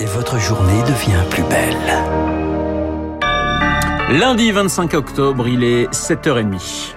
et votre journée devient plus belle. Lundi 25 octobre, il est 7h30.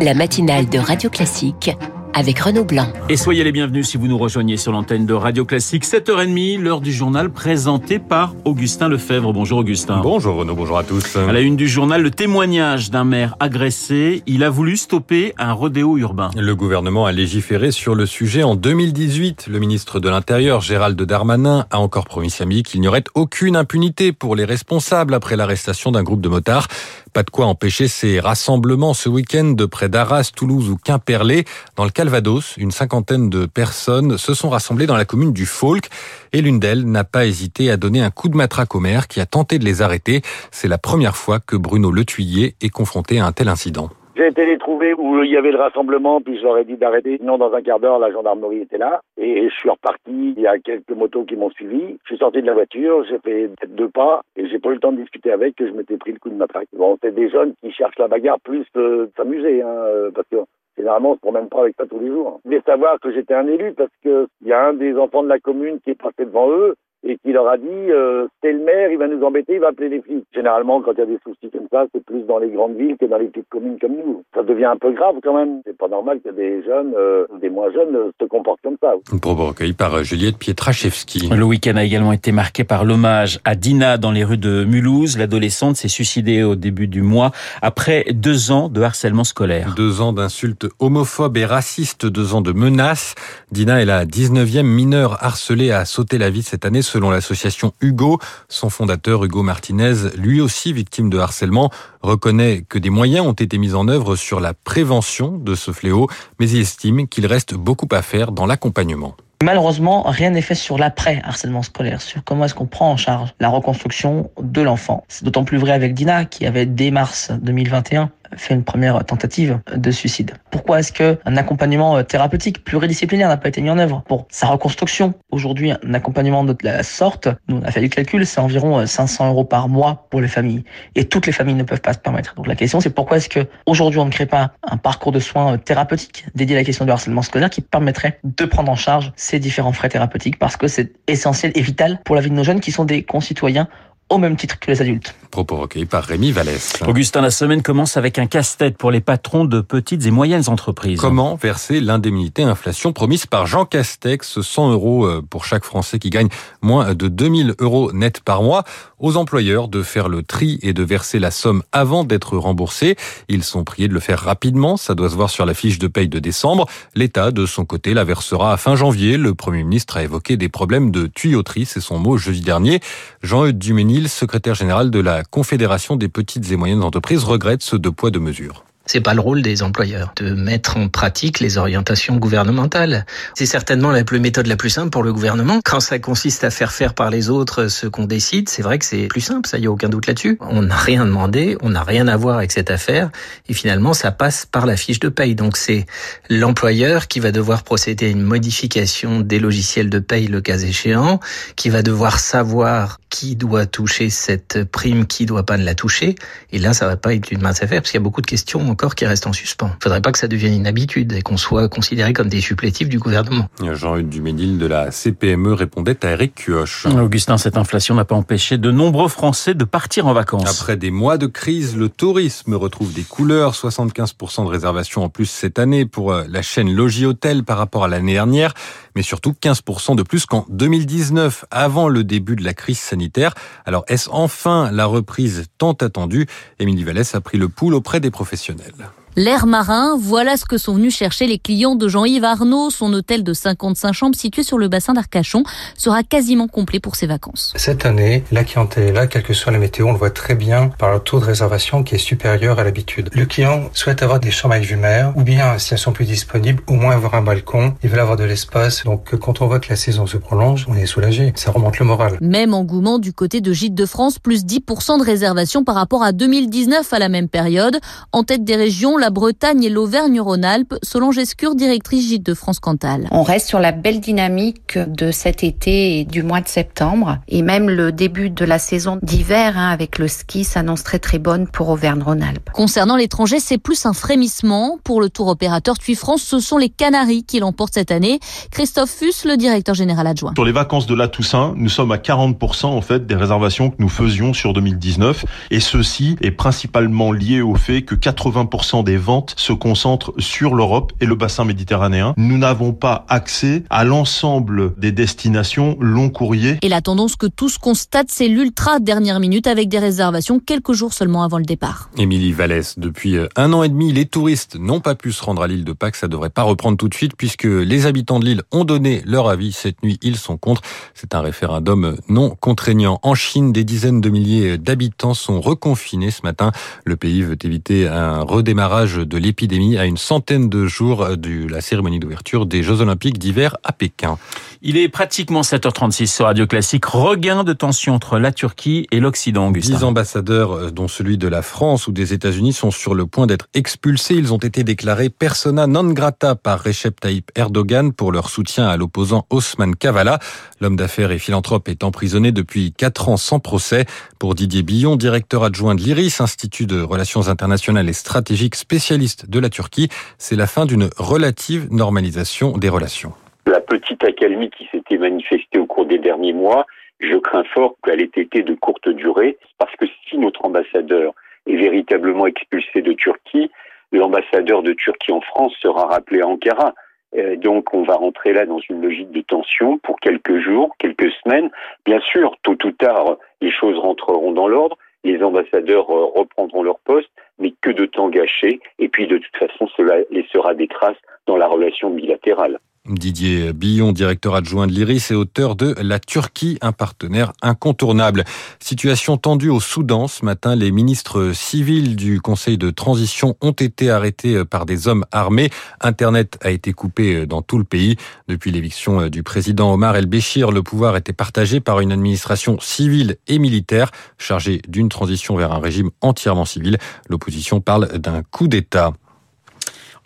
La matinale de Radio Classique avec Renaud Blanc. Et soyez les bienvenus si vous nous rejoignez sur l'antenne de Radio Classique. 7h30, l'heure du journal présenté par Augustin Lefebvre. Bonjour Augustin. Bonjour Renaud, bonjour à tous. À la une du journal, le témoignage d'un maire agressé. Il a voulu stopper un rodéo urbain. Le gouvernement a légiféré sur le sujet en 2018. Le ministre de l'Intérieur, Gérald Darmanin, a encore promis samedi qu'il n'y aurait aucune impunité pour les responsables après l'arrestation d'un groupe de motards. Pas de quoi empêcher ces rassemblements ce week-end près d'Arras, Toulouse ou Quimperlé. Dans le Calvados, une cinquantaine de personnes se sont rassemblées dans la commune du Falk et l'une d'elles n'a pas hésité à donner un coup de matraque au maire qui a tenté de les arrêter. C'est la première fois que Bruno Letuyer est confronté à un tel incident. J'ai été les trouver où il y avait le rassemblement, puis je leur ai dit d'arrêter. Sinon, dans un quart d'heure, la gendarmerie était là. Et je suis reparti. Il y a quelques motos qui m'ont suivi. Je suis sorti de la voiture, j'ai fait peut-être deux pas, et j'ai pas eu le temps de discuter avec, que je m'étais pris le coup de matraque. Bon, c'est des jeunes qui cherchent la bagarre plus que s'amuser, hein, parce que Généralement, on se promène pas avec ça tous les jours. Ils voulaient savoir que j'étais un élu parce que il y a un des enfants de la commune qui est passé devant eux et qui leur a dit euh, c'est le maire, il va nous embêter, il va appeler les flics. Généralement, quand il y a des soucis comme ça, c'est plus dans les grandes villes que dans les petites communes comme nous. Ça devient un peu grave quand même. C'est pas normal que des jeunes, euh, des moins jeunes, euh, se comportent comme ça. Propos recueilli par Juliette Pietraszewski. Le week-end a également été marqué par l'hommage à Dina dans les rues de Mulhouse. L'adolescente s'est suicidée au début du mois après deux ans de harcèlement scolaire. Deux ans d'insultes homophobes et racistes, deux ans de menaces. Dina est la 19e mineure harcelée à sauter la vie cette année selon l'association Hugo. Son fondateur, Hugo Martinez, lui aussi victime de harcèlement, reconnaît que des moyens ont été mis en œuvre sur la prévention de ce fléau, mais il estime qu'il reste beaucoup à faire dans l'accompagnement. Malheureusement, rien n'est fait sur l'après harcèlement scolaire, sur comment est-ce qu'on prend en charge la reconstruction de l'enfant. C'est d'autant plus vrai avec Dina, qui avait dès mars 2021 fait une première tentative de suicide. Pourquoi est-ce que un accompagnement thérapeutique pluridisciplinaire n'a pas été mis en œuvre pour sa reconstruction Aujourd'hui, un accompagnement de la sorte, nous on a fait du calcul, c'est environ 500 euros par mois pour les familles. Et toutes les familles ne peuvent pas se permettre. Donc la question c'est pourquoi est-ce que aujourd'hui on ne crée pas un parcours de soins thérapeutique dédié à la question du harcèlement scolaire qui permettrait de prendre en charge ces différents frais thérapeutiques parce que c'est essentiel et vital pour la vie de nos jeunes qui sont des concitoyens au même titre que les adultes. Propos recueillis par Rémi Vallès. Augustin, la semaine commence avec un casse-tête pour les patrons de petites et moyennes entreprises. Comment verser l'indemnité inflation promise par Jean Castex, 100 euros pour chaque Français qui gagne moins de 2000 euros net par mois, aux employeurs de faire le tri et de verser la somme avant d'être remboursés. Ils sont priés de le faire rapidement, ça doit se voir sur la fiche de paye de décembre. L'État, de son côté, la versera à fin janvier. Le Premier ministre a évoqué des problèmes de tuyauterie, c'est son mot jeudi dernier. Jean-Eudes Duménil, secrétaire général de la Confédération des petites et moyennes entreprises, regrette ce deux poids deux mesures. C'est pas le rôle des employeurs de mettre en pratique les orientations gouvernementales. C'est certainement la plus méthode la plus simple pour le gouvernement. Quand ça consiste à faire faire par les autres ce qu'on décide, c'est vrai que c'est plus simple, ça y a aucun doute là-dessus. On n'a rien demandé, on n'a rien à voir avec cette affaire et finalement ça passe par la fiche de paye. Donc c'est l'employeur qui va devoir procéder à une modification des logiciels de paye le cas échéant, qui va devoir savoir qui doit toucher cette prime, qui doit pas la toucher. Et là, ça va pas être une mince affaire parce qu'il y a beaucoup de questions encore qui restent en suspens. Il faudrait pas que ça devienne une habitude et qu'on soit considéré comme des supplétifs du gouvernement. Jean-Hugues Duménil de la CPME répondait à Eric Kioch. Augustin, cette inflation n'a pas empêché de nombreux Français de partir en vacances. Après des mois de crise, le tourisme retrouve des couleurs. 75% de réservations en plus cette année pour la chaîne Logis Hôtel par rapport à l'année dernière, mais surtout 15% de plus qu'en 2019, avant le début de la crise sanitaire. Alors, est-ce enfin la reprise tant attendue? Émilie Vallès a pris le pouls auprès des professionnels. Noël. L'air marin, voilà ce que sont venus chercher les clients de Jean-Yves Arnaud. Son hôtel de 55 chambres situé sur le bassin d'Arcachon sera quasiment complet pour ses vacances. Cette année, la clientèle est là, quelle que soit la météo, on le voit très bien par le taux de réservation qui est supérieur à l'habitude. Le client souhaite avoir des chambres avec vue mer, ou bien, si elles sont plus disponibles, au moins avoir un balcon. Il veut avoir de l'espace. Donc, quand on voit que la saison se prolonge, on est soulagé. Ça remonte le moral. Même engouement du côté de Gîtes de France, plus 10% de réservations par rapport à 2019 à la même période. En tête des régions, la Bretagne et l'Auvergne-Rhône-Alpes. Solange Escure, directrice gîte de France Cantal. On reste sur la belle dynamique de cet été et du mois de septembre. Et même le début de la saison d'hiver hein, avec le ski s'annonce très très bonne pour Auvergne-Rhône-Alpes. Concernant l'étranger, c'est plus un frémissement. Pour le tour opérateur TUI France, ce sont les Canaries qui l'emportent cette année. Christophe Fuss, le directeur général adjoint. Sur les vacances de la Toussaint, nous sommes à 40% en fait des réservations que nous faisions sur 2019 et ceci est principalement lié au fait que 80% des ventes se concentrent sur l'Europe et le bassin méditerranéen. Nous n'avons pas accès à l'ensemble des destinations long courrier. Et la tendance que tous constatent, c'est l'ultra dernière minute avec des réservations quelques jours seulement avant le départ. Émilie Vallès, depuis un an et demi, les touristes n'ont pas pu se rendre à l'île de Pâques. Ça devrait pas reprendre tout de suite puisque les habitants de l'île ont donné leur avis. Cette nuit, ils sont contre. C'est un référendum non contraignant. En Chine, des dizaines de milliers d'habitants sont reconfinés ce matin. Le pays veut éviter un redémarrage de l'épidémie à une centaine de jours de la cérémonie d'ouverture des Jeux Olympiques d'hiver à Pékin. Il est pratiquement 7h36 sur Radio Classique. Regain de tension entre la Turquie et l'Occident, Dix ambassadeurs, dont celui de la France ou des États-Unis, sont sur le point d'être expulsés. Ils ont été déclarés persona non grata par Recep Tayyip Erdogan pour leur soutien à l'opposant Osman Kavala. L'homme d'affaires et philanthrope est emprisonné depuis quatre ans sans procès. Pour Didier Billon, directeur adjoint de l'IRIS, Institut de Relations Internationales et Stratégiques spécialiste de la Turquie, c'est la fin d'une relative normalisation des relations. La petite accalmie qui s'était manifestée au cours des derniers mois, je crains fort qu'elle ait été de courte durée, parce que si notre ambassadeur est véritablement expulsé de Turquie, l'ambassadeur de Turquie en France sera rappelé à Ankara. Euh, donc on va rentrer là dans une logique de tension pour quelques jours, quelques semaines. Bien sûr, tôt ou tard, les choses rentreront dans l'ordre, les ambassadeurs euh, reprendront leur poste, mais que de temps gâché, et puis de toute façon cela laissera des traces dans la relation bilatérale. Didier Billon, directeur adjoint de l'IRIS et auteur de La Turquie, un partenaire incontournable. Situation tendue au Soudan. Ce matin, les ministres civils du Conseil de transition ont été arrêtés par des hommes armés. Internet a été coupé dans tout le pays. Depuis l'éviction du président Omar el-Béchir, le pouvoir était partagé par une administration civile et militaire chargée d'une transition vers un régime entièrement civil. L'opposition parle d'un coup d'État.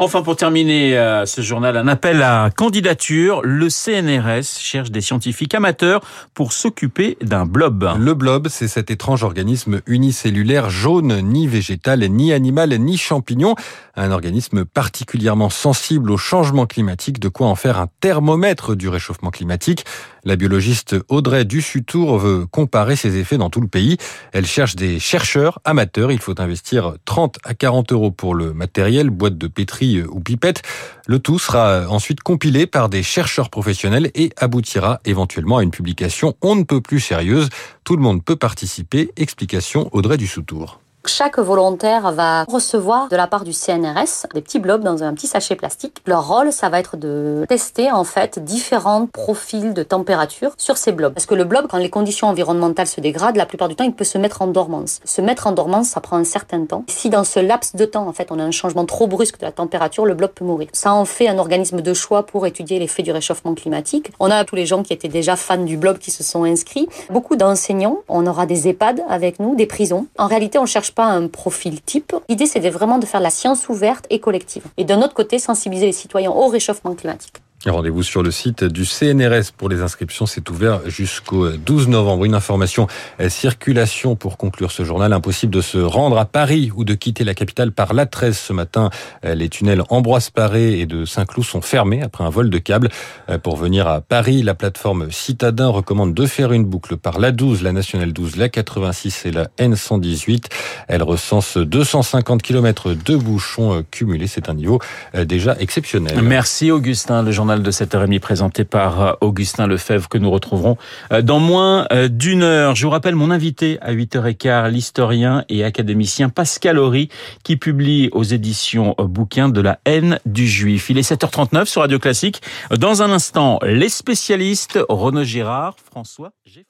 Enfin, pour terminer euh, ce journal, un appel à candidature. Le CNRS cherche des scientifiques amateurs pour s'occuper d'un blob. Le blob, c'est cet étrange organisme unicellulaire jaune, ni végétal, ni animal, ni champignon. Un organisme particulièrement sensible au changement climatique, de quoi en faire un thermomètre du réchauffement climatique. La biologiste Audrey Dussutour veut comparer ses effets dans tout le pays. Elle cherche des chercheurs amateurs. Il faut investir 30 à 40 euros pour le matériel, boîte de pétri ou pipette. Le tout sera ensuite compilé par des chercheurs professionnels et aboutira éventuellement à une publication on ne peut plus sérieuse. Tout le monde peut participer. Explication Audrey Dussutour. Chaque volontaire va recevoir de la part du CNRS des petits blobs dans un petit sachet plastique. Leur rôle, ça va être de tester en fait différents profils de température sur ces blobs. Parce que le blob, quand les conditions environnementales se dégradent, la plupart du temps, il peut se mettre en dormance. Se mettre en dormance, ça prend un certain temps. Si dans ce laps de temps, en fait, on a un changement trop brusque de la température, le blob peut mourir. Ça en fait un organisme de choix pour étudier l'effet du réchauffement climatique. On a tous les gens qui étaient déjà fans du blob qui se sont inscrits. Beaucoup d'enseignants. On aura des EHPAD avec nous, des prisons. En réalité, on cherche pas un profil type. L'idée, c'est vraiment de faire la science ouverte et collective. Et d'un autre côté, sensibiliser les citoyens au réchauffement climatique. Rendez-vous sur le site du CNRS pour les inscriptions. C'est ouvert jusqu'au 12 novembre. Une information circulation pour conclure ce journal. Impossible de se rendre à Paris ou de quitter la capitale par l'A13 ce matin. Les tunnels Ambroise Paré et de Saint-Cloud sont fermés après un vol de câble. Pour venir à Paris, la plateforme Citadin recommande de faire une boucle par la 12, la nationale 12, la 86 et la N118. Elle recense 250 km de bouchons cumulés. C'est un niveau déjà exceptionnel. Merci Augustin. Le journal de 7h30 présenté par Augustin Lefebvre que nous retrouverons dans moins d'une heure. Je vous rappelle mon invité à 8h15, l'historien et académicien Pascal Horry qui publie aux éditions bouquins de la haine du juif. Il est 7h39 sur Radio Classique. Dans un instant, les spécialistes Renaud Girard, François Geffroy.